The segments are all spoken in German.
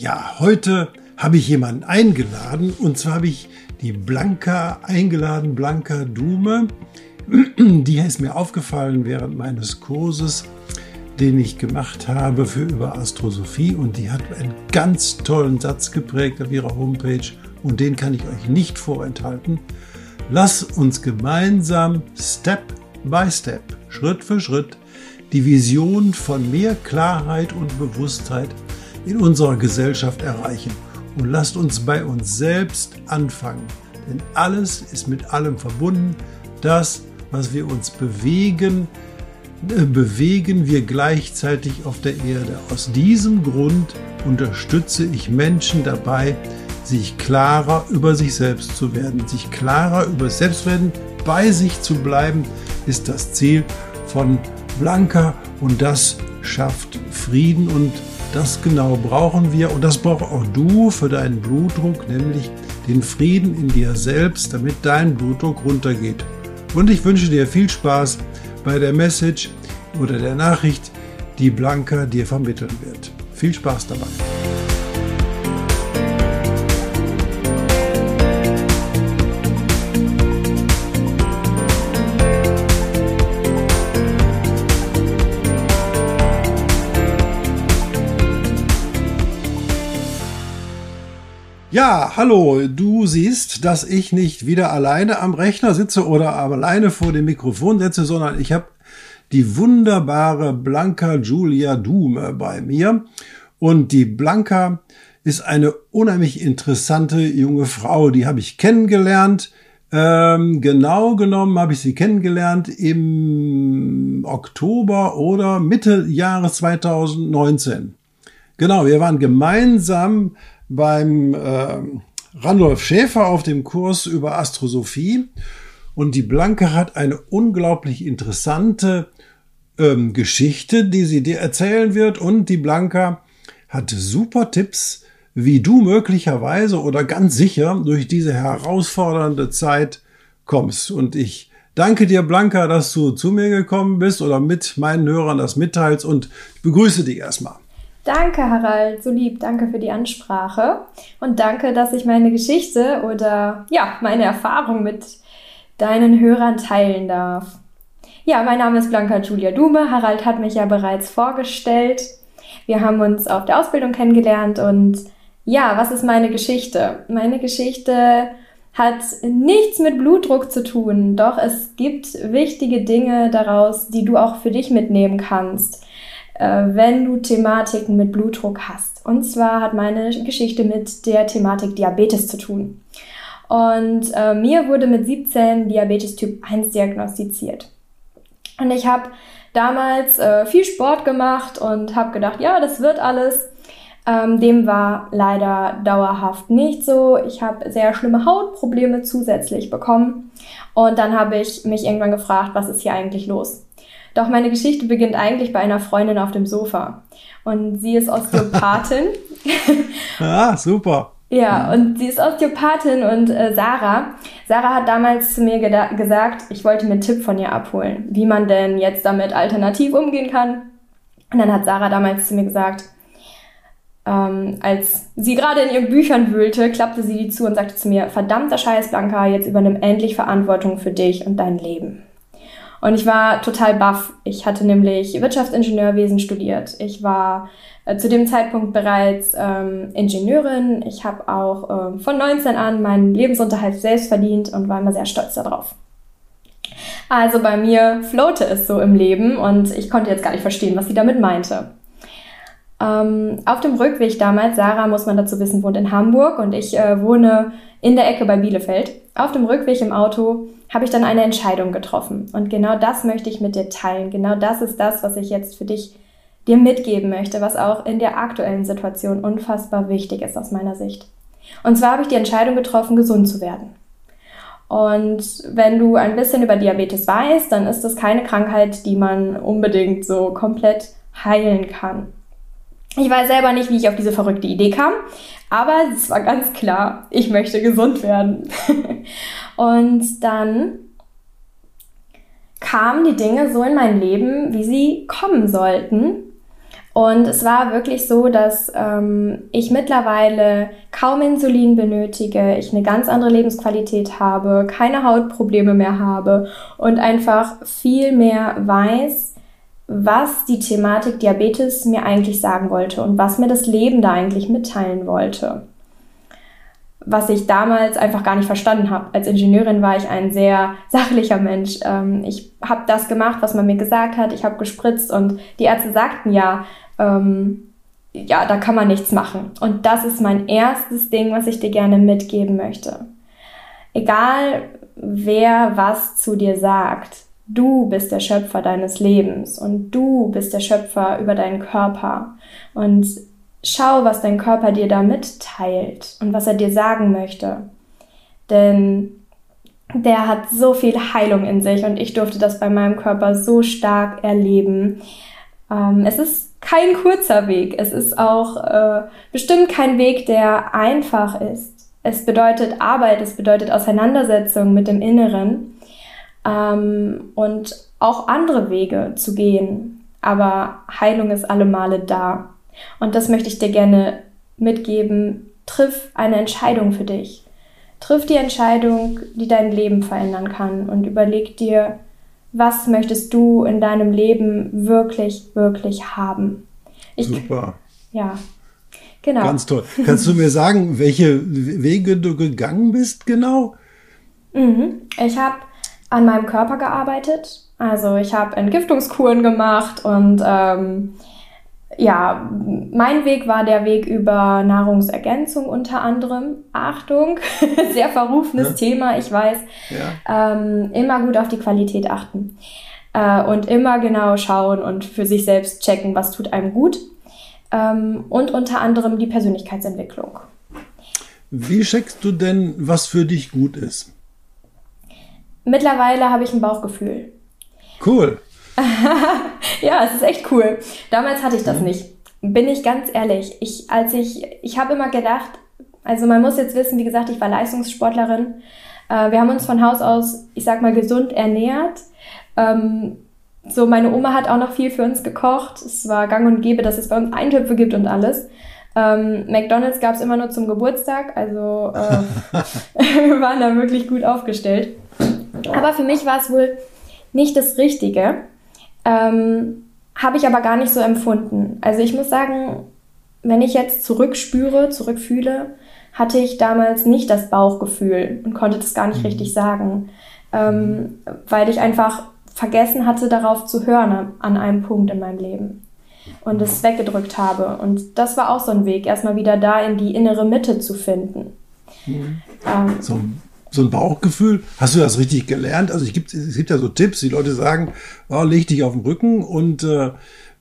Ja, heute habe ich jemanden eingeladen und zwar habe ich die Blanca eingeladen, Blanca Dume. Die ist mir aufgefallen während meines Kurses den ich gemacht habe für über Astrosophie und die hat einen ganz tollen Satz geprägt auf ihrer Homepage und den kann ich euch nicht vorenthalten. Lass uns gemeinsam Step by Step, Schritt für Schritt, die Vision von mehr Klarheit und Bewusstheit in unserer Gesellschaft erreichen. Und lasst uns bei uns selbst anfangen, denn alles ist mit allem verbunden. Das, was wir uns bewegen, bewegen wir gleichzeitig auf der Erde. Aus diesem Grund unterstütze ich Menschen dabei, sich klarer über sich selbst zu werden. Sich klarer über selbst werden, bei sich zu bleiben, ist das Ziel von Blanca und das schafft Frieden und das genau brauchen wir und das brauchst auch du für deinen Blutdruck, nämlich den Frieden in dir selbst, damit dein Blutdruck runtergeht. Und ich wünsche dir viel Spaß bei der Message oder der Nachricht, die Blanca dir vermitteln wird. Viel Spaß dabei. Hallo, du siehst, dass ich nicht wieder alleine am Rechner sitze oder alleine vor dem Mikrofon sitze, sondern ich habe die wunderbare Blanca Julia Dume bei mir. Und die Blanca ist eine unheimlich interessante junge Frau, die habe ich kennengelernt. Ähm, genau genommen habe ich sie kennengelernt im Oktober oder Mitte Jahres 2019. Genau, wir waren gemeinsam beim äh, Randolph Schäfer auf dem Kurs über Astrosophie und die Blanke hat eine unglaublich interessante ähm, Geschichte, die sie dir erzählen wird. Und die Blanca hat super Tipps, wie du möglicherweise oder ganz sicher durch diese herausfordernde Zeit kommst. Und ich danke dir, Blanca, dass du zu mir gekommen bist oder mit meinen Hörern das mitteilst und begrüße dich erstmal. Danke, Harald, so lieb. Danke für die Ansprache und danke, dass ich meine Geschichte oder ja, meine Erfahrung mit deinen Hörern teilen darf. Ja, mein Name ist Blanca Julia Dume. Harald hat mich ja bereits vorgestellt. Wir haben uns auf der Ausbildung kennengelernt und ja, was ist meine Geschichte? Meine Geschichte hat nichts mit Blutdruck zu tun, doch es gibt wichtige Dinge daraus, die du auch für dich mitnehmen kannst, wenn du Thematiken mit Blutdruck hast. Und zwar hat meine Geschichte mit der Thematik Diabetes zu tun. Und äh, mir wurde mit 17 Diabetes Typ 1 diagnostiziert. Und ich habe damals äh, viel Sport gemacht und habe gedacht, ja, das wird alles. Ähm, dem war leider dauerhaft nicht so. Ich habe sehr schlimme Hautprobleme zusätzlich bekommen. Und dann habe ich mich irgendwann gefragt, was ist hier eigentlich los? Doch meine Geschichte beginnt eigentlich bei einer Freundin auf dem Sofa. Und sie ist Osteopathin. ah, super. Ja, und sie ist Osteopathin und äh, Sarah. Sarah hat damals zu mir gesagt, ich wollte mir einen Tipp von ihr abholen, wie man denn jetzt damit alternativ umgehen kann. Und dann hat Sarah damals zu mir gesagt, ähm, als sie gerade in ihren Büchern wühlte, klappte sie die zu und sagte zu mir, verdammter Scheiß, Blanca, jetzt übernimm endlich Verantwortung für dich und dein Leben. Und ich war total baff. Ich hatte nämlich Wirtschaftsingenieurwesen studiert. Ich war äh, zu dem Zeitpunkt bereits ähm, Ingenieurin. Ich habe auch äh, von 19 an meinen Lebensunterhalt selbst verdient und war immer sehr stolz darauf. Also bei mir floate es so im Leben und ich konnte jetzt gar nicht verstehen, was sie damit meinte. Ähm, auf dem Rückweg damals, Sarah, muss man dazu wissen, wohnt in Hamburg und ich äh, wohne in der Ecke bei Bielefeld. Auf dem Rückweg im Auto habe ich dann eine Entscheidung getroffen. Und genau das möchte ich mit dir teilen. Genau das ist das, was ich jetzt für dich dir mitgeben möchte, was auch in der aktuellen Situation unfassbar wichtig ist aus meiner Sicht. Und zwar habe ich die Entscheidung getroffen, gesund zu werden. Und wenn du ein bisschen über Diabetes weißt, dann ist das keine Krankheit, die man unbedingt so komplett heilen kann. Ich weiß selber nicht, wie ich auf diese verrückte Idee kam, aber es war ganz klar, ich möchte gesund werden. und dann kamen die Dinge so in mein Leben, wie sie kommen sollten. Und es war wirklich so, dass ähm, ich mittlerweile kaum Insulin benötige, ich eine ganz andere Lebensqualität habe, keine Hautprobleme mehr habe und einfach viel mehr weiß, was die Thematik Diabetes mir eigentlich sagen wollte und was mir das Leben da eigentlich mitteilen wollte. Was ich damals einfach gar nicht verstanden habe. Als Ingenieurin war ich ein sehr sachlicher Mensch. Ähm, ich habe das gemacht, was man mir gesagt hat. Ich habe gespritzt und die Ärzte sagten ja, ähm, ja, da kann man nichts machen. Und das ist mein erstes Ding, was ich dir gerne mitgeben möchte. Egal, wer was zu dir sagt, du bist der Schöpfer deines Lebens und du bist der Schöpfer über deinen Körper. Und schau, was dein Körper dir da mitteilt und was er dir sagen möchte. Denn der hat so viel Heilung in sich und ich durfte das bei meinem Körper so stark erleben. Ähm, es ist kein kurzer Weg. Es ist auch äh, bestimmt kein Weg, der einfach ist. Es bedeutet Arbeit, es bedeutet Auseinandersetzung mit dem Inneren ähm, und auch andere Wege zu gehen. Aber Heilung ist alle Male da. Und das möchte ich dir gerne mitgeben. Triff eine Entscheidung für dich. Triff die Entscheidung, die dein Leben verändern kann und überleg dir, was möchtest du in deinem Leben wirklich, wirklich haben? Ich, Super. Ja, genau. Ganz toll. Kannst du mir sagen, welche Wege du gegangen bist genau? Mhm. Ich habe an meinem Körper gearbeitet. Also ich habe Entgiftungskuren gemacht und ähm, ja, mein Weg war der Weg über Nahrungsergänzung unter anderem. Achtung, sehr verrufenes ja. Thema, ich weiß. Ja. Ähm, immer gut auf die Qualität achten. Äh, und immer genau schauen und für sich selbst checken, was tut einem gut. Ähm, und unter anderem die Persönlichkeitsentwicklung. Wie checkst du denn, was für dich gut ist? Mittlerweile habe ich ein Bauchgefühl. Cool. ja, es ist echt cool. Damals hatte ich das mhm. nicht. Bin ich ganz ehrlich. Ich, als ich, ich habe immer gedacht, also man muss jetzt wissen, wie gesagt, ich war Leistungssportlerin. Äh, wir haben uns von Haus aus, ich sag mal, gesund ernährt. Ähm, so, meine Oma hat auch noch viel für uns gekocht. Es war gang und gäbe, dass es bei uns Eintöpfe gibt und alles. Ähm, McDonalds gab es immer nur zum Geburtstag, also äh, wir waren da wirklich gut aufgestellt. Aber für mich war es wohl nicht das Richtige. Ähm, Habe ich aber gar nicht so empfunden. Also ich muss sagen, wenn ich jetzt zurückspüre, zurückfühle, hatte ich damals nicht das Bauchgefühl und konnte das gar nicht mhm. richtig sagen, ähm, weil ich einfach vergessen hatte, darauf zu hören an einem Punkt in meinem Leben und es weggedrückt habe. Und das war auch so ein Weg, erstmal wieder da in die innere Mitte zu finden. Mhm. Ähm, so, so, ein Bauchgefühl, hast du das richtig gelernt? Also es gibt, es gibt ja so Tipps, die Leute sagen, oh, leg dich auf den Rücken und äh,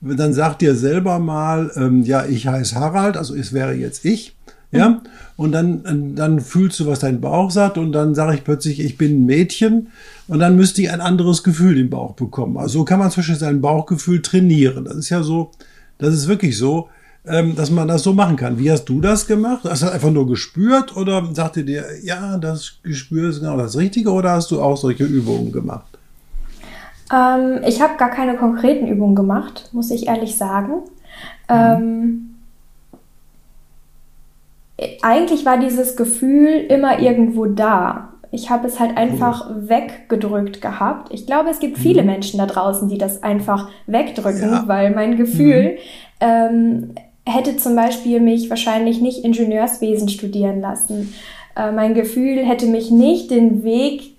dann sagt dir selber mal, ähm, ja, ich heiße Harald, also es wäre jetzt ich. Ja, mhm. und dann, dann fühlst du, was dein Bauch sagt, und dann sage ich plötzlich, ich bin ein Mädchen, und dann müsste ich ein anderes Gefühl im Bauch bekommen. Also so kann man zwischen sein Bauchgefühl trainieren. Das ist ja so, das ist wirklich so, ähm, dass man das so machen kann. Wie hast du das gemacht? Hast du einfach nur gespürt oder sagte dir, ja, das Gespür ist genau das Richtige, oder hast du auch solche Übungen gemacht? Ähm, ich habe gar keine konkreten Übungen gemacht, muss ich ehrlich sagen. Mhm. Ähm, eigentlich war dieses Gefühl immer irgendwo da. Ich habe es halt einfach mhm. weggedrückt gehabt. Ich glaube, es gibt viele mhm. Menschen da draußen, die das einfach wegdrücken, ja. weil mein Gefühl mhm. ähm, hätte zum Beispiel mich wahrscheinlich nicht Ingenieurswesen studieren lassen. Äh, mein Gefühl hätte mich nicht den Weg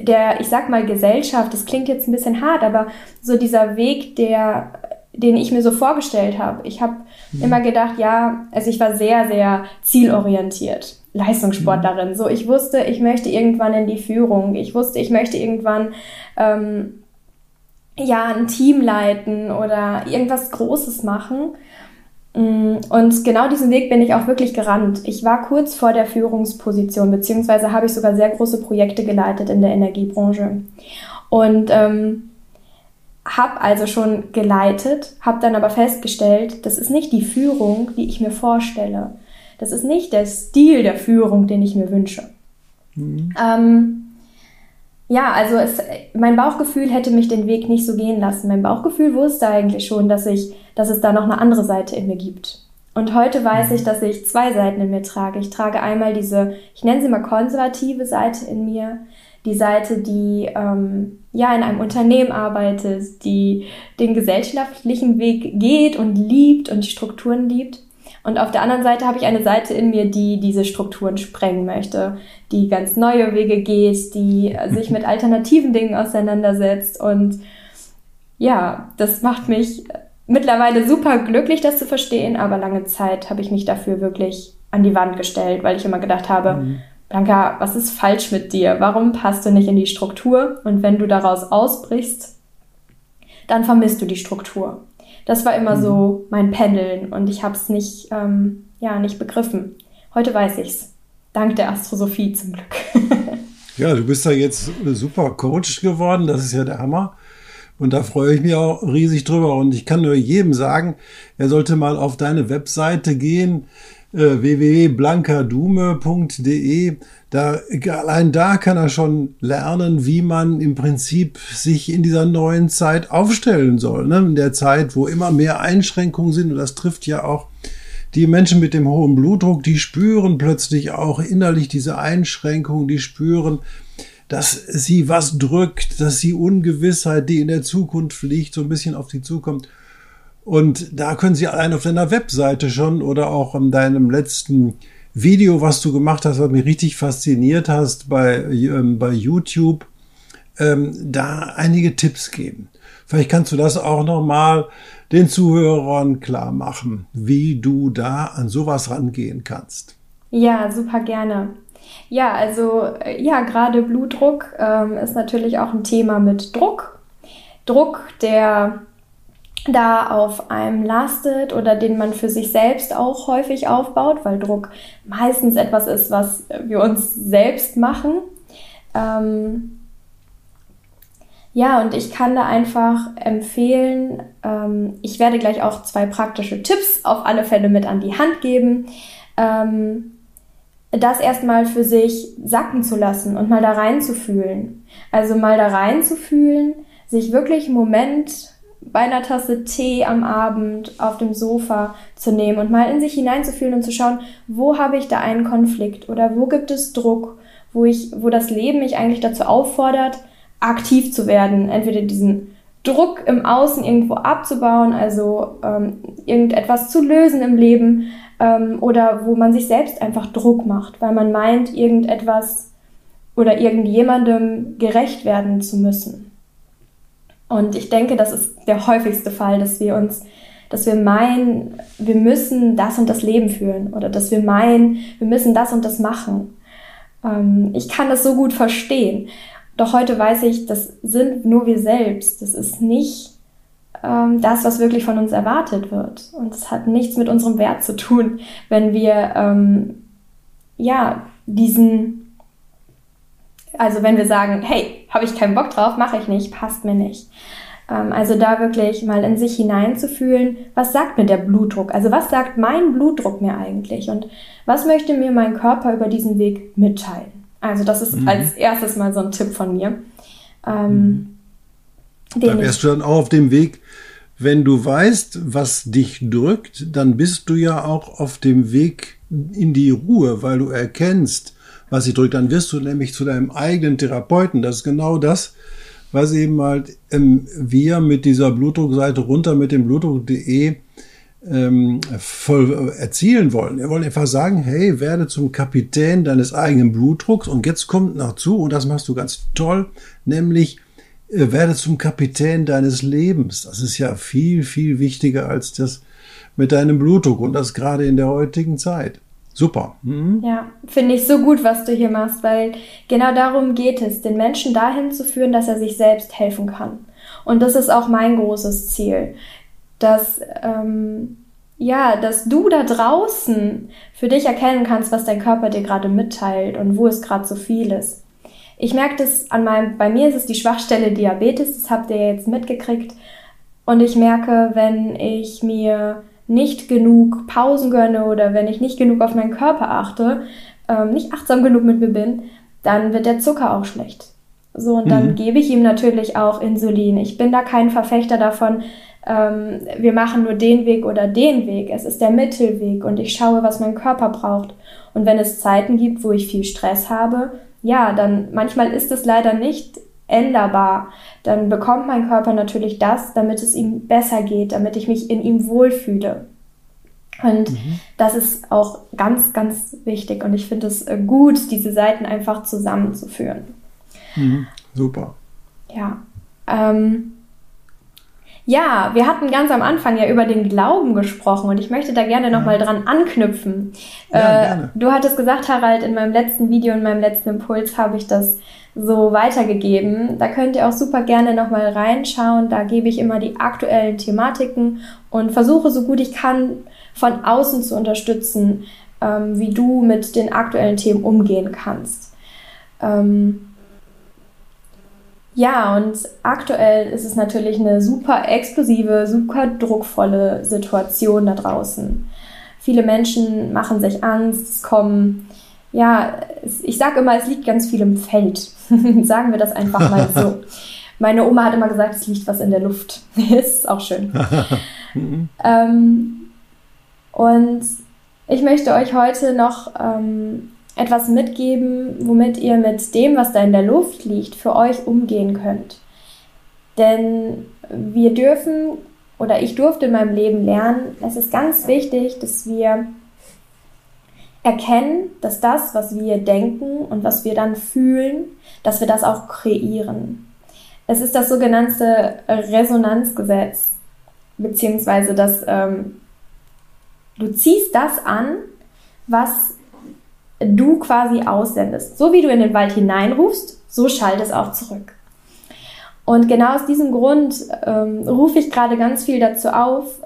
der, ich sag mal, Gesellschaft, das klingt jetzt ein bisschen hart, aber so dieser Weg der den ich mir so vorgestellt habe. Ich habe mhm. immer gedacht, ja, also ich war sehr, sehr zielorientiert. Leistungssportlerin. Mhm. So, ich wusste, ich möchte irgendwann in die Führung. Ich wusste, ich möchte irgendwann ähm, ja, ein Team leiten oder irgendwas Großes machen. Mm, und genau diesen Weg bin ich auch wirklich gerannt. Ich war kurz vor der Führungsposition, beziehungsweise habe ich sogar sehr große Projekte geleitet in der Energiebranche. Und ähm, habe also schon geleitet, habe dann aber festgestellt, das ist nicht die Führung, die ich mir vorstelle. Das ist nicht der Stil der Führung, den ich mir wünsche. Mhm. Ähm, ja, also es, mein Bauchgefühl hätte mich den Weg nicht so gehen lassen. Mein Bauchgefühl wusste eigentlich schon, dass ich, dass es da noch eine andere Seite in mir gibt. Und heute weiß ich, dass ich zwei Seiten in mir trage. Ich trage einmal diese, ich nenne sie mal konservative Seite in mir, die Seite, die ähm, ja in einem Unternehmen arbeitet, die den gesellschaftlichen Weg geht und liebt und die Strukturen liebt. Und auf der anderen Seite habe ich eine Seite in mir, die diese Strukturen sprengen möchte, die ganz neue Wege geht, die sich mit alternativen Dingen auseinandersetzt. Und ja, das macht mich mittlerweile super glücklich, das zu verstehen, aber lange Zeit habe ich mich dafür wirklich an die Wand gestellt, weil ich immer gedacht habe, mhm. Blanca, was ist falsch mit dir? Warum passt du nicht in die Struktur? Und wenn du daraus ausbrichst, dann vermisst du die Struktur. Das war immer mhm. so mein Pendeln und ich habe es nicht, ähm, ja, nicht begriffen. Heute weiß ich's. Dank der Astrosophie zum Glück. ja, du bist ja jetzt super Coach geworden. Das ist ja der Hammer. Und da freue ich mich auch riesig drüber. Und ich kann nur jedem sagen, er sollte mal auf deine Webseite gehen äh, www.blankadume.de. Da, allein da kann er schon lernen, wie man im Prinzip sich in dieser neuen Zeit aufstellen soll. Ne? In der Zeit, wo immer mehr Einschränkungen sind, und das trifft ja auch die Menschen mit dem hohen Blutdruck, die spüren plötzlich auch innerlich diese Einschränkungen, die spüren, dass sie was drückt, dass sie Ungewissheit, die in der Zukunft liegt, so ein bisschen auf sie zukommt. Und da können Sie allein auf deiner Webseite schon oder auch in deinem letzten Video, was du gemacht hast, was mich richtig fasziniert hast bei, ähm, bei YouTube, ähm, da einige Tipps geben. Vielleicht kannst du das auch nochmal den Zuhörern klar machen, wie du da an sowas rangehen kannst. Ja, super gerne. Ja, also äh, ja, gerade Blutdruck ähm, ist natürlich auch ein Thema mit Druck. Druck, der da auf einem lastet oder den man für sich selbst auch häufig aufbaut, weil Druck meistens etwas ist, was wir uns selbst machen. Ähm ja, und ich kann da einfach empfehlen, ähm, ich werde gleich auch zwei praktische Tipps auf alle Fälle mit an die Hand geben, ähm, das erstmal für sich sacken zu lassen und mal da reinzufühlen. Also mal da reinzufühlen, sich wirklich einen Moment bei einer Tasse Tee am Abend auf dem Sofa zu nehmen und mal in sich hineinzufühlen und zu schauen, wo habe ich da einen Konflikt oder wo gibt es Druck, wo ich, wo das Leben mich eigentlich dazu auffordert, aktiv zu werden, entweder diesen Druck im Außen irgendwo abzubauen, also ähm, irgendetwas zu lösen im Leben, ähm, oder wo man sich selbst einfach Druck macht, weil man meint, irgendetwas oder irgendjemandem gerecht werden zu müssen. Und ich denke, das ist der häufigste Fall, dass wir uns, dass wir meinen, wir müssen das und das Leben führen oder dass wir meinen, wir müssen das und das machen. Ähm, ich kann das so gut verstehen. Doch heute weiß ich, das sind nur wir selbst. Das ist nicht ähm, das, was wirklich von uns erwartet wird. Und es hat nichts mit unserem Wert zu tun, wenn wir ähm, ja diesen also wenn wir sagen, hey, habe ich keinen Bock drauf, mache ich nicht, passt mir nicht. Ähm, also da wirklich mal in sich hineinzufühlen, was sagt mir der Blutdruck? Also was sagt mein Blutdruck mir eigentlich? Und was möchte mir mein Körper über diesen Weg mitteilen? Also das ist mhm. als erstes mal so ein Tipp von mir. Ähm, mhm. da wärst du dann auch auf dem Weg, wenn du weißt, was dich drückt, dann bist du ja auch auf dem Weg in die Ruhe, weil du erkennst, was sie drückt, dann wirst du nämlich zu deinem eigenen Therapeuten. Das ist genau das, was eben halt ähm, wir mit dieser Blutdruckseite runter mit dem blutdruck.de ähm, voll erzielen wollen. Wir wollen einfach sagen, hey, werde zum Kapitän deines eigenen Blutdrucks und jetzt kommt noch zu, und das machst du ganz toll, nämlich äh, werde zum Kapitän deines Lebens. Das ist ja viel, viel wichtiger als das mit deinem Blutdruck und das gerade in der heutigen Zeit. Super. Mhm. Ja, finde ich so gut, was du hier machst, weil genau darum geht es, den Menschen dahin zu führen, dass er sich selbst helfen kann. Und das ist auch mein großes Ziel, dass, ähm, ja, dass du da draußen für dich erkennen kannst, was dein Körper dir gerade mitteilt und wo es gerade zu viel ist. Ich merke das an meinem, bei mir ist es die Schwachstelle Diabetes, das habt ihr jetzt mitgekriegt. Und ich merke, wenn ich mir nicht genug Pausen gönne oder wenn ich nicht genug auf meinen Körper achte, ähm, nicht achtsam genug mit mir bin, dann wird der Zucker auch schlecht. So, und dann mhm. gebe ich ihm natürlich auch Insulin. Ich bin da kein Verfechter davon, ähm, wir machen nur den Weg oder den Weg. Es ist der Mittelweg und ich schaue, was mein Körper braucht. Und wenn es Zeiten gibt, wo ich viel Stress habe, ja, dann manchmal ist es leider nicht änderbar. Dann bekommt mein Körper natürlich das, damit es ihm besser geht, damit ich mich in ihm wohlfühle. Und mhm. das ist auch ganz, ganz wichtig. Und ich finde es äh, gut, diese Seiten einfach zusammenzuführen. Mhm. Super. Ja. Ähm, ja, wir hatten ganz am Anfang ja über den Glauben gesprochen und ich möchte da gerne nochmal dran anknüpfen. Ja, äh. Du hattest gesagt, Harald, in meinem letzten Video, in meinem letzten Impuls habe ich das so weitergegeben. Da könnt ihr auch super gerne nochmal reinschauen. Da gebe ich immer die aktuellen Thematiken und versuche so gut ich kann von außen zu unterstützen, ähm, wie du mit den aktuellen Themen umgehen kannst. Ähm, ja, und aktuell ist es natürlich eine super explosive, super druckvolle Situation da draußen. Viele Menschen machen sich Angst, es kommen, ja, ich sage immer, es liegt ganz viel im Feld. Sagen wir das einfach mal so. Meine Oma hat immer gesagt, es liegt was in der Luft. ist auch schön. ähm, und ich möchte euch heute noch ähm, etwas mitgeben, womit ihr mit dem, was da in der Luft liegt, für euch umgehen könnt. Denn wir dürfen oder ich durfte in meinem Leben lernen, es ist ganz wichtig, dass wir erkennen, dass das, was wir denken und was wir dann fühlen, dass wir das auch kreieren. Es ist das sogenannte Resonanzgesetz, beziehungsweise dass ähm, du ziehst das an, was du quasi aussendest. So wie du in den Wald hineinrufst, so schallt es auch zurück. Und genau aus diesem Grund ähm, rufe ich gerade ganz viel dazu auf,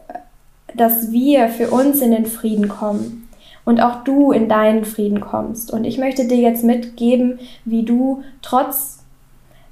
dass wir für uns in den Frieden kommen und auch du in deinen Frieden kommst. Und ich möchte dir jetzt mitgeben, wie du trotz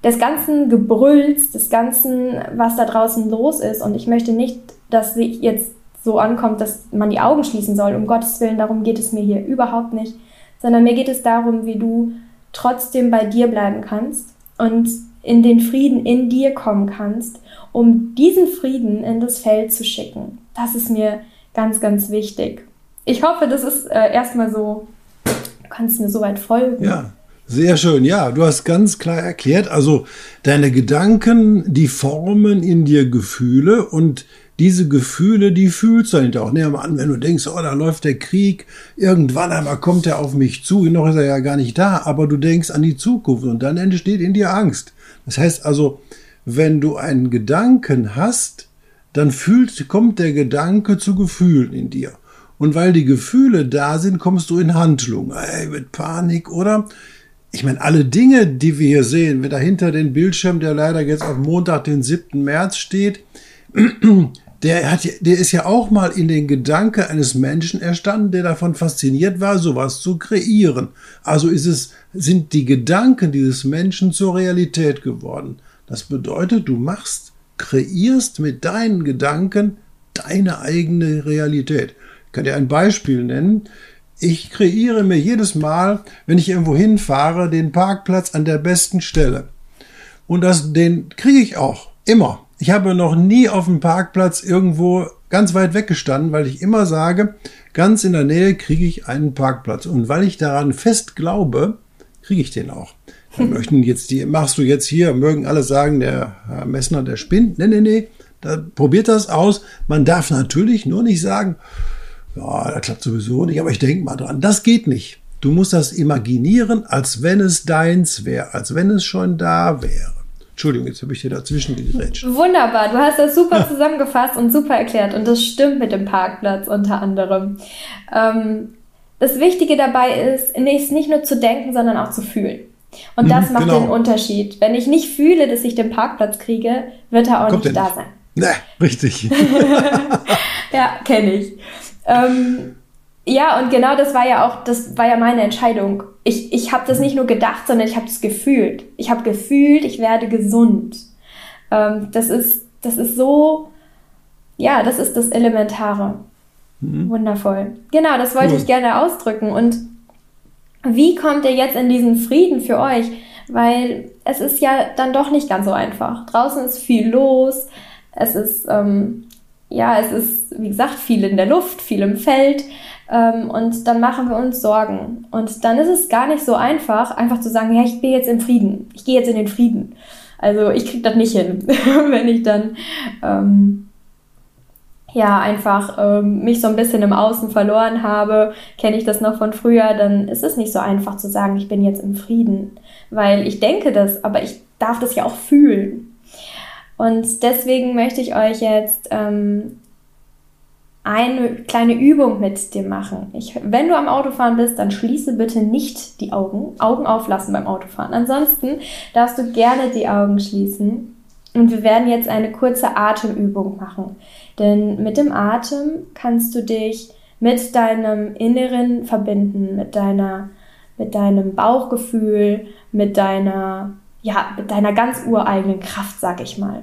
des ganzen Gebrülls, des ganzen, was da draußen los ist, und ich möchte nicht, dass sich jetzt so ankommt, dass man die Augen schließen soll. Um Gottes Willen, darum geht es mir hier überhaupt nicht sondern mir geht es darum, wie du trotzdem bei dir bleiben kannst und in den Frieden in dir kommen kannst, um diesen Frieden in das Feld zu schicken. Das ist mir ganz, ganz wichtig. Ich hoffe, das ist äh, erstmal so, du kannst mir soweit folgen. Ja, sehr schön. Ja, du hast ganz klar erklärt, also deine Gedanken, die formen in dir Gefühle und diese Gefühle, die fühlst du hinterher auch. Nehmen wir an, wenn du denkst, oh, da läuft der Krieg, irgendwann einmal kommt er auf mich zu, noch ist er ja gar nicht da, aber du denkst an die Zukunft und dann entsteht in dir Angst. Das heißt also, wenn du einen Gedanken hast, dann fühlt, kommt der Gedanke zu Gefühlen in dir. Und weil die Gefühle da sind, kommst du in Handlung. Ey, mit Panik oder ich meine, alle Dinge, die wir hier sehen, wenn dahinter den Bildschirm, der leider jetzt auf Montag, den 7. März steht, der, hat, der ist ja auch mal in den Gedanken eines Menschen erstanden, der davon fasziniert war, sowas zu kreieren. Also ist es, sind die Gedanken dieses Menschen zur Realität geworden. Das bedeutet, du machst, kreierst mit deinen Gedanken deine eigene Realität. Ich kann dir ein Beispiel nennen. Ich kreiere mir jedes Mal, wenn ich irgendwo hinfahre, den Parkplatz an der besten Stelle. Und das, den kriege ich auch. Immer. Ich habe noch nie auf dem Parkplatz irgendwo ganz weit weggestanden, weil ich immer sage, ganz in der Nähe kriege ich einen Parkplatz. Und weil ich daran fest glaube, kriege ich den auch. Dann möchten jetzt die, machst du jetzt hier, mögen alle sagen, der Herr Messner, der spinnt. Nee, nee, nee, da, probiert das aus. Man darf natürlich nur nicht sagen, ja, das klappt sowieso nicht, aber ich denke mal dran. Das geht nicht. Du musst das imaginieren, als wenn es deins wäre, als wenn es schon da wäre. Entschuldigung, jetzt habe ich hier dazwischen gegrätscht. Wunderbar, du hast das super zusammengefasst und super erklärt und das stimmt mit dem Parkplatz unter anderem. Ähm, das Wichtige dabei ist, nicht nur zu denken, sondern auch zu fühlen. Und mhm, das macht genau. den Unterschied. Wenn ich nicht fühle, dass ich den Parkplatz kriege, wird er auch Kommt nicht da sein. Ne, richtig. ja, kenne ich. Ähm, ja, und genau das war ja auch, das war ja meine Entscheidung. Ich, ich habe das nicht nur gedacht, sondern ich habe das gefühlt. Ich habe gefühlt, ich werde gesund. Ähm, das ist, das ist so, ja, das ist das Elementare. Mhm. Wundervoll. Genau, das wollte cool. ich gerne ausdrücken. Und wie kommt ihr jetzt in diesen Frieden für euch? Weil es ist ja dann doch nicht ganz so einfach. Draußen ist viel los. Es ist, ähm, ja, es ist, wie gesagt, viel in der Luft, viel im Feld. Ähm, und dann machen wir uns Sorgen. Und dann ist es gar nicht so einfach, einfach zu sagen, ja, ich bin jetzt im Frieden. Ich gehe jetzt in den Frieden. Also ich kriege das nicht hin, wenn ich dann ähm, ja einfach ähm, mich so ein bisschen im Außen verloren habe, kenne ich das noch von früher, dann ist es nicht so einfach zu sagen, ich bin jetzt im Frieden, weil ich denke das, aber ich darf das ja auch fühlen. Und deswegen möchte ich euch jetzt ähm, eine kleine Übung mit dir machen. Ich, wenn du am Autofahren bist, dann schließe bitte nicht die Augen. Augen auflassen beim Autofahren. Ansonsten darfst du gerne die Augen schließen. Und wir werden jetzt eine kurze Atemübung machen. Denn mit dem Atem kannst du dich mit deinem Inneren verbinden, mit deiner, mit deinem Bauchgefühl, mit deiner, ja, mit deiner ganz ureigenen Kraft, sag ich mal.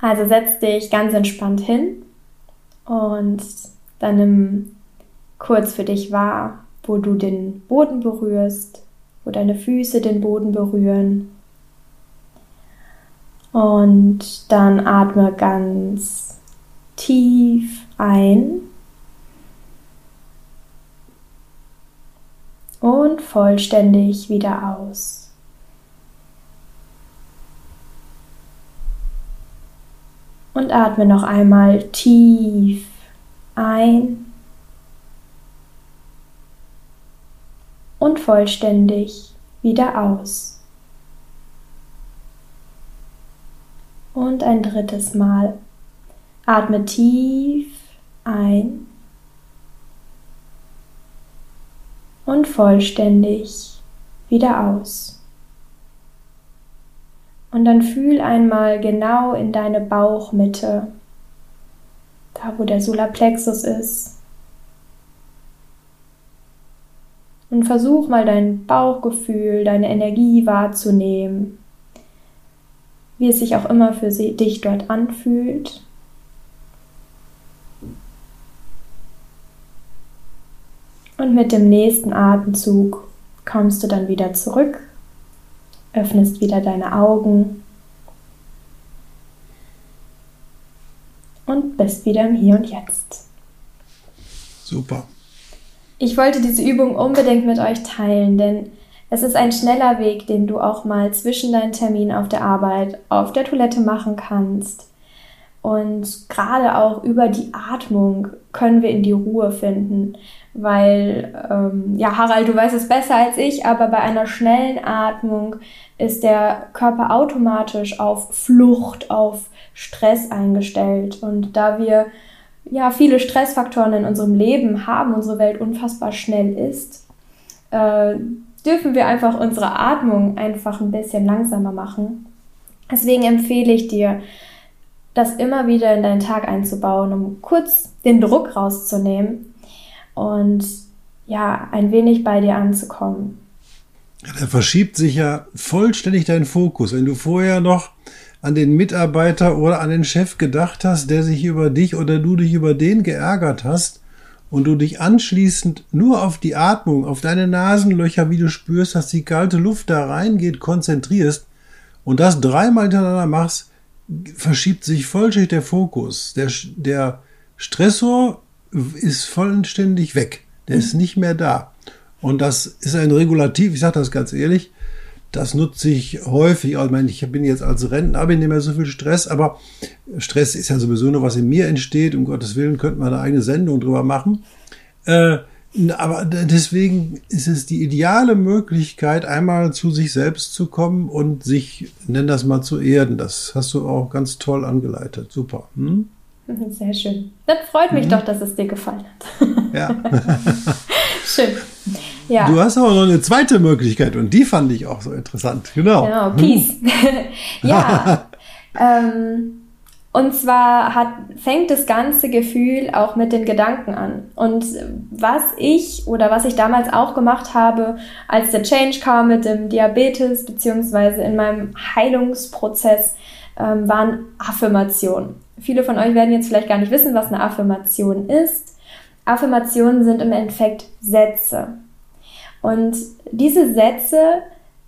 Also setz dich ganz entspannt hin und dann nimm kurz für dich wahr, wo du den Boden berührst, wo deine Füße den Boden berühren. Und dann atme ganz tief ein und vollständig wieder aus. Und atme noch einmal tief ein und vollständig wieder aus. Und ein drittes Mal. Atme tief ein und vollständig wieder aus. Und dann fühl einmal genau in deine Bauchmitte, da wo der Solarplexus ist. Und versuch mal dein Bauchgefühl, deine Energie wahrzunehmen, wie es sich auch immer für dich dort anfühlt. Und mit dem nächsten Atemzug kommst du dann wieder zurück öffnest wieder deine Augen und bist wieder im Hier und Jetzt. Super. Ich wollte diese Übung unbedingt mit euch teilen, denn es ist ein schneller Weg, den du auch mal zwischen deinen Terminen auf der Arbeit, auf der Toilette machen kannst. Und gerade auch über die Atmung können wir in die Ruhe finden, weil, ähm, ja, Harald, du weißt es besser als ich, aber bei einer schnellen Atmung ist der Körper automatisch auf Flucht, auf Stress eingestellt. Und da wir ja viele Stressfaktoren in unserem Leben haben, unsere Welt unfassbar schnell ist, äh, dürfen wir einfach unsere Atmung einfach ein bisschen langsamer machen. Deswegen empfehle ich dir, das immer wieder in deinen Tag einzubauen, um kurz den Druck rauszunehmen und ja, ein wenig bei dir anzukommen. Da verschiebt sich ja vollständig dein Fokus. Wenn du vorher noch an den Mitarbeiter oder an den Chef gedacht hast, der sich über dich oder du dich über den geärgert hast und du dich anschließend nur auf die Atmung, auf deine Nasenlöcher, wie du spürst, dass die kalte Luft da reingeht, konzentrierst und das dreimal hintereinander machst, verschiebt sich vollständig der Fokus. Der, der Stressor ist vollständig weg. Der ist nicht mehr da. Und das ist ein Regulativ, ich sage das ganz ehrlich, das nutze ich häufig. Also ich, meine, ich bin jetzt als Rentner, habe ich nicht mehr so viel Stress, aber Stress ist ja sowieso nur, was in mir entsteht. Um Gottes Willen könnte man eine eigene Sendung drüber machen. Äh, aber deswegen ist es die ideale Möglichkeit, einmal zu sich selbst zu kommen und sich, nenn das mal, zu erden. Das hast du auch ganz toll angeleitet. Super. Hm? Sehr schön. Dann freut mich mhm. doch, dass es dir gefallen hat. Ja. schön. Ja. Du hast aber noch eine zweite Möglichkeit und die fand ich auch so interessant. Genau. Genau, Peace. ja. ähm, und zwar hat, fängt das ganze Gefühl auch mit den Gedanken an. Und was ich oder was ich damals auch gemacht habe, als der Change kam mit dem Diabetes, beziehungsweise in meinem Heilungsprozess, ähm, waren Affirmationen. Viele von euch werden jetzt vielleicht gar nicht wissen, was eine Affirmation ist. Affirmationen sind im Endeffekt Sätze. Und diese Sätze,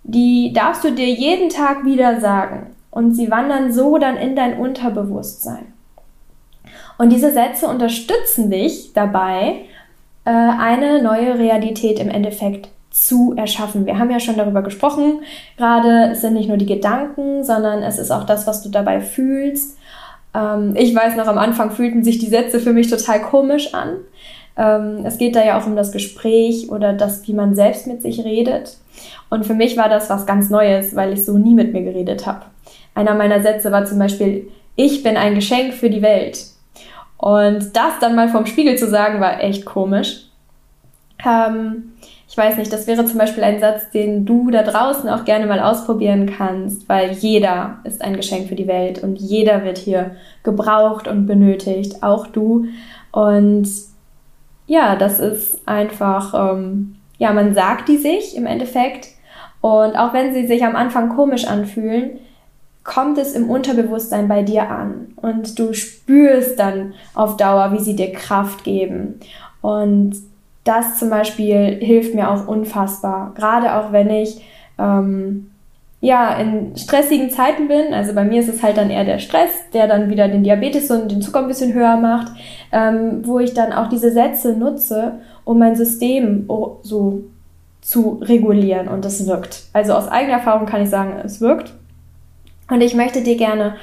die darfst du dir jeden Tag wieder sagen und sie wandern so dann in dein Unterbewusstsein. Und diese Sätze unterstützen dich dabei, äh, eine neue Realität im Endeffekt zu erschaffen. Wir haben ja schon darüber gesprochen, gerade sind nicht nur die Gedanken, sondern es ist auch das, was du dabei fühlst. Ähm, ich weiß noch, am Anfang fühlten sich die Sätze für mich total komisch an. Ähm, es geht da ja auch um das Gespräch oder das, wie man selbst mit sich redet. Und für mich war das was ganz Neues, weil ich so nie mit mir geredet habe. Einer meiner Sätze war zum Beispiel, ich bin ein Geschenk für die Welt. Und das dann mal vom Spiegel zu sagen, war echt komisch. Ähm, ich weiß nicht, das wäre zum Beispiel ein Satz, den du da draußen auch gerne mal ausprobieren kannst, weil jeder ist ein Geschenk für die Welt und jeder wird hier gebraucht und benötigt, auch du. Und ja, das ist einfach, ähm, ja, man sagt die sich im Endeffekt. Und auch wenn sie sich am Anfang komisch anfühlen, kommt es im Unterbewusstsein bei dir an und du spürst dann auf Dauer, wie sie dir Kraft geben. Und das zum Beispiel hilft mir auch unfassbar, gerade auch wenn ich ähm, ja in stressigen Zeiten bin. Also bei mir ist es halt dann eher der Stress, der dann wieder den Diabetes und den Zucker ein bisschen höher macht, ähm, wo ich dann auch diese Sätze nutze, um mein System so zu regulieren und es wirkt. Also aus eigener Erfahrung kann ich sagen, es wirkt. Und ich möchte dir gerne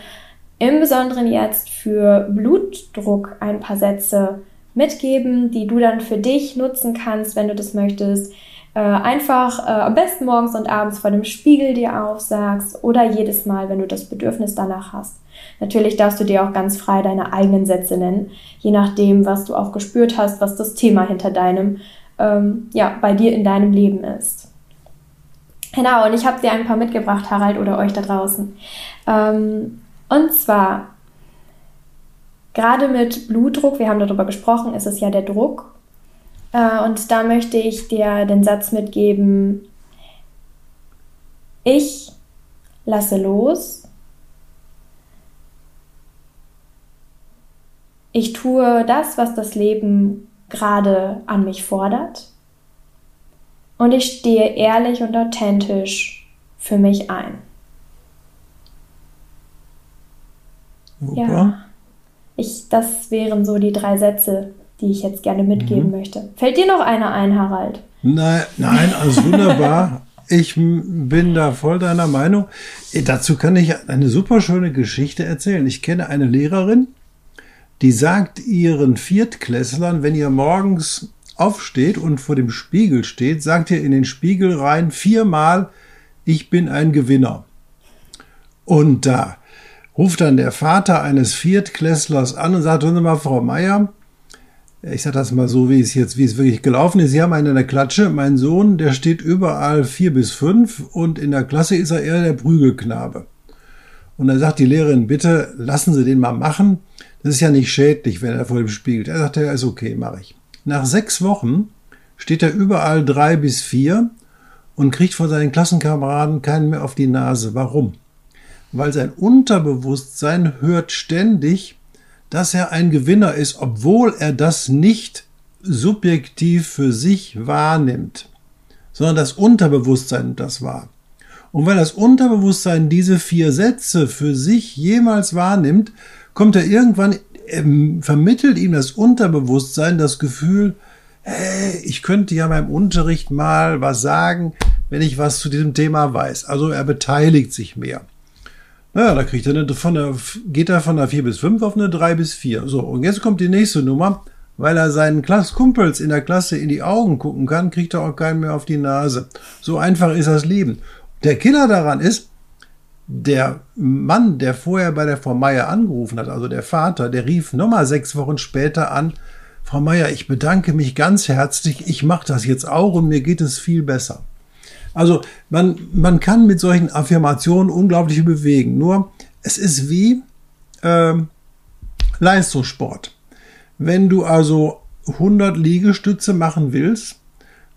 im Besonderen jetzt für Blutdruck ein paar Sätze mitgeben, die du dann für dich nutzen kannst, wenn du das möchtest. Äh, einfach äh, am besten morgens und abends vor dem Spiegel dir aufsagst oder jedes Mal, wenn du das Bedürfnis danach hast. Natürlich darfst du dir auch ganz frei deine eigenen Sätze nennen, je nachdem, was du auch gespürt hast, was das Thema hinter deinem, ähm, ja, bei dir in deinem Leben ist. Genau, und ich habe dir ein paar mitgebracht, Harald, oder euch da draußen. Ähm, und zwar, gerade mit Blutdruck, wir haben darüber gesprochen, ist es ja der Druck. Äh, und da möchte ich dir den Satz mitgeben, ich lasse los. Ich tue das, was das Leben gerade an mich fordert und ich stehe ehrlich und authentisch für mich ein. Super. Ja. Ich, das wären so die drei Sätze, die ich jetzt gerne mitgeben mhm. möchte. Fällt dir noch einer ein, Harald? Nein, nein, alles wunderbar. Ich bin da voll deiner Meinung. Dazu kann ich eine super schöne Geschichte erzählen. Ich kenne eine Lehrerin, die sagt ihren Viertklässlern, wenn ihr morgens aufsteht und vor dem Spiegel steht, sagt ihr in den Spiegel rein viermal, ich bin ein Gewinner. Und da ruft dann der Vater eines Viertklässlers an und sagt, hören Sie mal, Frau Meier, ich sage das mal so, wie es jetzt, wie es wirklich gelaufen ist. Sie haben einen in der Klatsche. Mein Sohn, der steht überall vier bis fünf und in der Klasse ist er eher der Prügelknabe. Und dann sagt die Lehrerin, bitte lassen Sie den mal machen. Das ist ja nicht schädlich, wenn er vor dem spiegelt. Er sagt, ja, ist okay, mache ich. Nach sechs Wochen steht er überall drei bis vier und kriegt von seinen Klassenkameraden keinen mehr auf die Nase. Warum? Weil sein Unterbewusstsein hört ständig, dass er ein Gewinner ist, obwohl er das nicht subjektiv für sich wahrnimmt, sondern das Unterbewusstsein das wahr. Und weil das Unterbewusstsein diese vier Sätze für sich jemals wahrnimmt, kommt er irgendwann ähm, vermittelt ihm das Unterbewusstsein das Gefühl, hey, ich könnte ja beim Unterricht mal was sagen, wenn ich was zu diesem Thema weiß. Also er beteiligt sich mehr. Naja, da kriegt er eine, von der, geht er von der 4 bis 5 auf eine 3 bis 4. So, und jetzt kommt die nächste Nummer. Weil er seinen Kumpels in der Klasse in die Augen gucken kann, kriegt er auch keinen mehr auf die Nase. So einfach ist das Leben. Der Killer daran ist, der Mann, der vorher bei der Frau Meier angerufen hat, also der Vater, der rief nochmal sechs Wochen später an Frau Meier, ich bedanke mich ganz herzlich. Ich mache das jetzt auch und mir geht es viel besser. Also man, man kann mit solchen Affirmationen unglaublich bewegen. Nur es ist wie ähm, Leistungssport. Wenn du also 100 Liegestütze machen willst,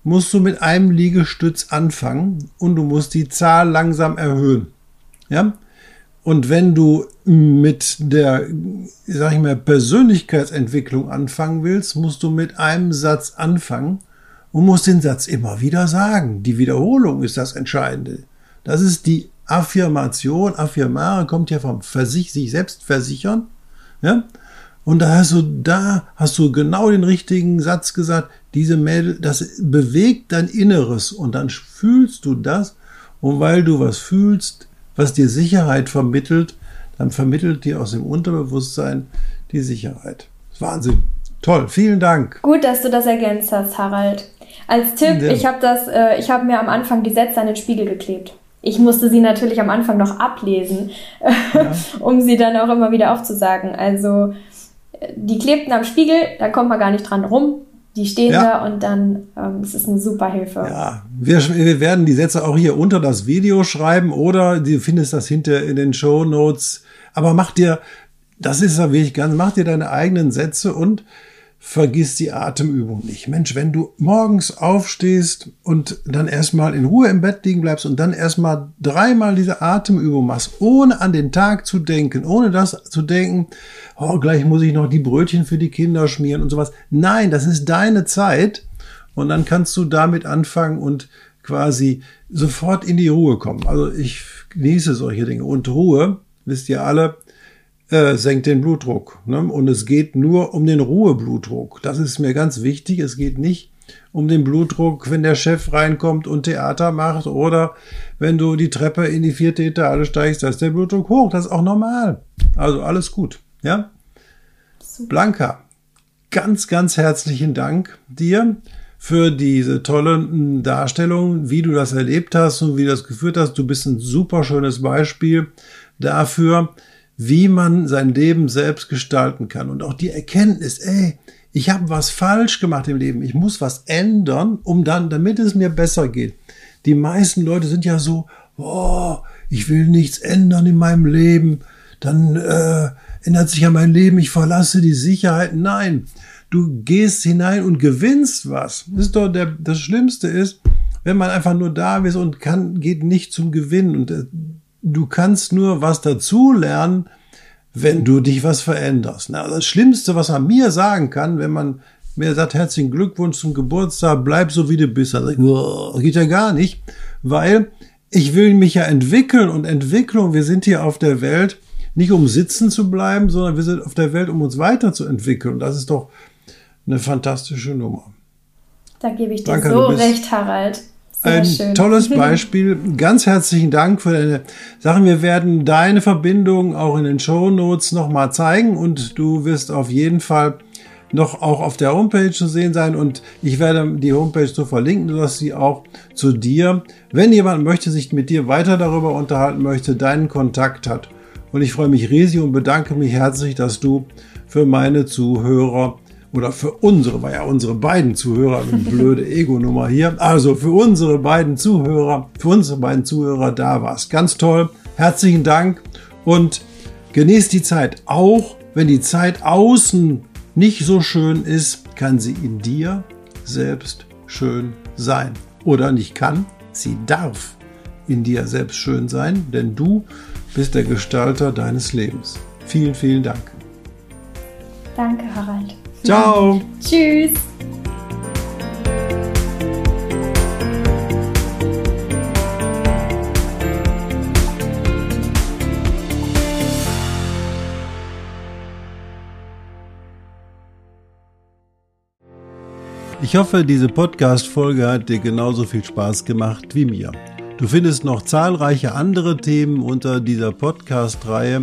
musst du mit einem Liegestütz anfangen und du musst die Zahl langsam erhöhen. Ja? Und wenn du mit der, sag ich mal, Persönlichkeitsentwicklung anfangen willst, musst du mit einem Satz anfangen und musst den Satz immer wieder sagen. Die Wiederholung ist das Entscheidende. Das ist die Affirmation. Affirmare kommt ja vom Versich sich selbst versichern. Ja? Und da hast du, da hast du genau den richtigen Satz gesagt. Diese Mädel, das bewegt dein Inneres und dann fühlst du das. Und weil du was fühlst, was dir Sicherheit vermittelt, dann vermittelt dir aus dem Unterbewusstsein die Sicherheit. Wahnsinn. Toll. Vielen Dank. Gut, dass du das ergänzt hast, Harald. Als Tipp, ja. ich habe das, äh, ich habe mir am Anfang die Sätze an den Spiegel geklebt. Ich musste sie natürlich am Anfang noch ablesen, ja. um sie dann auch immer wieder aufzusagen. Also die klebten am Spiegel, da kommt man gar nicht dran rum. Die stehen ja. da und dann ähm, es ist eine super Hilfe. Ja, wir, wir, werden die Sätze auch hier unter das Video schreiben oder du findest das hinter in den Show Notes. Aber mach dir, das ist ja wirklich ganz, mach dir deine eigenen Sätze und vergiss die Atemübung nicht. Mensch, wenn du morgens aufstehst und dann erstmal in Ruhe im Bett liegen bleibst und dann erstmal dreimal diese Atemübung machst, ohne an den Tag zu denken, ohne das zu denken, oh, gleich muss ich noch die Brötchen für die Kinder schmieren und sowas. Nein, das ist deine Zeit und dann kannst du damit anfangen und quasi sofort in die Ruhe kommen. Also ich genieße solche Dinge und Ruhe, wisst ihr alle, äh, senkt den Blutdruck. Ne? Und es geht nur um den Ruheblutdruck. Das ist mir ganz wichtig. Es geht nicht um den Blutdruck, wenn der Chef reinkommt und Theater macht oder wenn du die Treppe in die vierte Etage steigst, da ist der Blutdruck hoch. Das ist auch normal. Also alles gut. Ja? Super. Blanca, ganz, ganz herzlichen Dank dir für diese tolle Darstellung, wie du das erlebt hast und wie du das geführt hast. Du bist ein super schönes Beispiel dafür, wie man sein Leben selbst gestalten kann. Und auch die Erkenntnis, ey, ich habe was falsch gemacht im Leben, ich muss was ändern, um dann, damit es mir besser geht. Die meisten Leute sind ja so, oh, ich will nichts ändern in meinem Leben, dann äh, ändert sich ja mein Leben, ich verlasse die Sicherheit. Nein, du gehst hinein und gewinnst was. Das ist doch der, das Schlimmste ist, wenn man einfach nur da ist und kann, geht nicht zum Gewinn. Und äh, du kannst nur was dazu lernen, wenn du dich was veränderst. Na, das Schlimmste, was man mir sagen kann, wenn man mir sagt, herzlichen Glückwunsch zum Geburtstag, bleib so wie du bist. Also, das geht ja gar nicht, weil ich will mich ja entwickeln und Entwicklung, wir sind hier auf der Welt nicht um sitzen zu bleiben, sondern wir sind auf der Welt, um uns weiterzuentwickeln. Und das ist doch eine fantastische Nummer. Da gebe ich dir Danke, so recht, Harald. Sehr ein schön. tolles Beispiel. Ganz herzlichen Dank für deine Sachen. Wir werden deine Verbindung auch in den Show Notes nochmal zeigen und du wirst auf jeden Fall noch auch auf der Homepage zu sehen sein und ich werde die Homepage so verlinken, dass sie auch zu dir, wenn jemand möchte, sich mit dir weiter darüber unterhalten möchte, deinen Kontakt hat. Und ich freue mich riesig und bedanke mich herzlich, dass du für meine Zuhörer oder für unsere, war ja unsere beiden Zuhörer, eine blöde Ego-Nummer hier. Also für unsere beiden Zuhörer, für unsere beiden Zuhörer da war es ganz toll. Herzlichen Dank und genießt die Zeit. Auch wenn die Zeit außen nicht so schön ist, kann sie in dir selbst schön sein. Oder nicht kann, sie darf in dir selbst schön sein, denn du bist der Gestalter deines Lebens. Vielen, vielen Dank. Danke, Harald. Ciao. Tschüss. Ich hoffe, diese Podcast-Folge hat dir genauso viel Spaß gemacht wie mir. Du findest noch zahlreiche andere Themen unter dieser Podcast-Reihe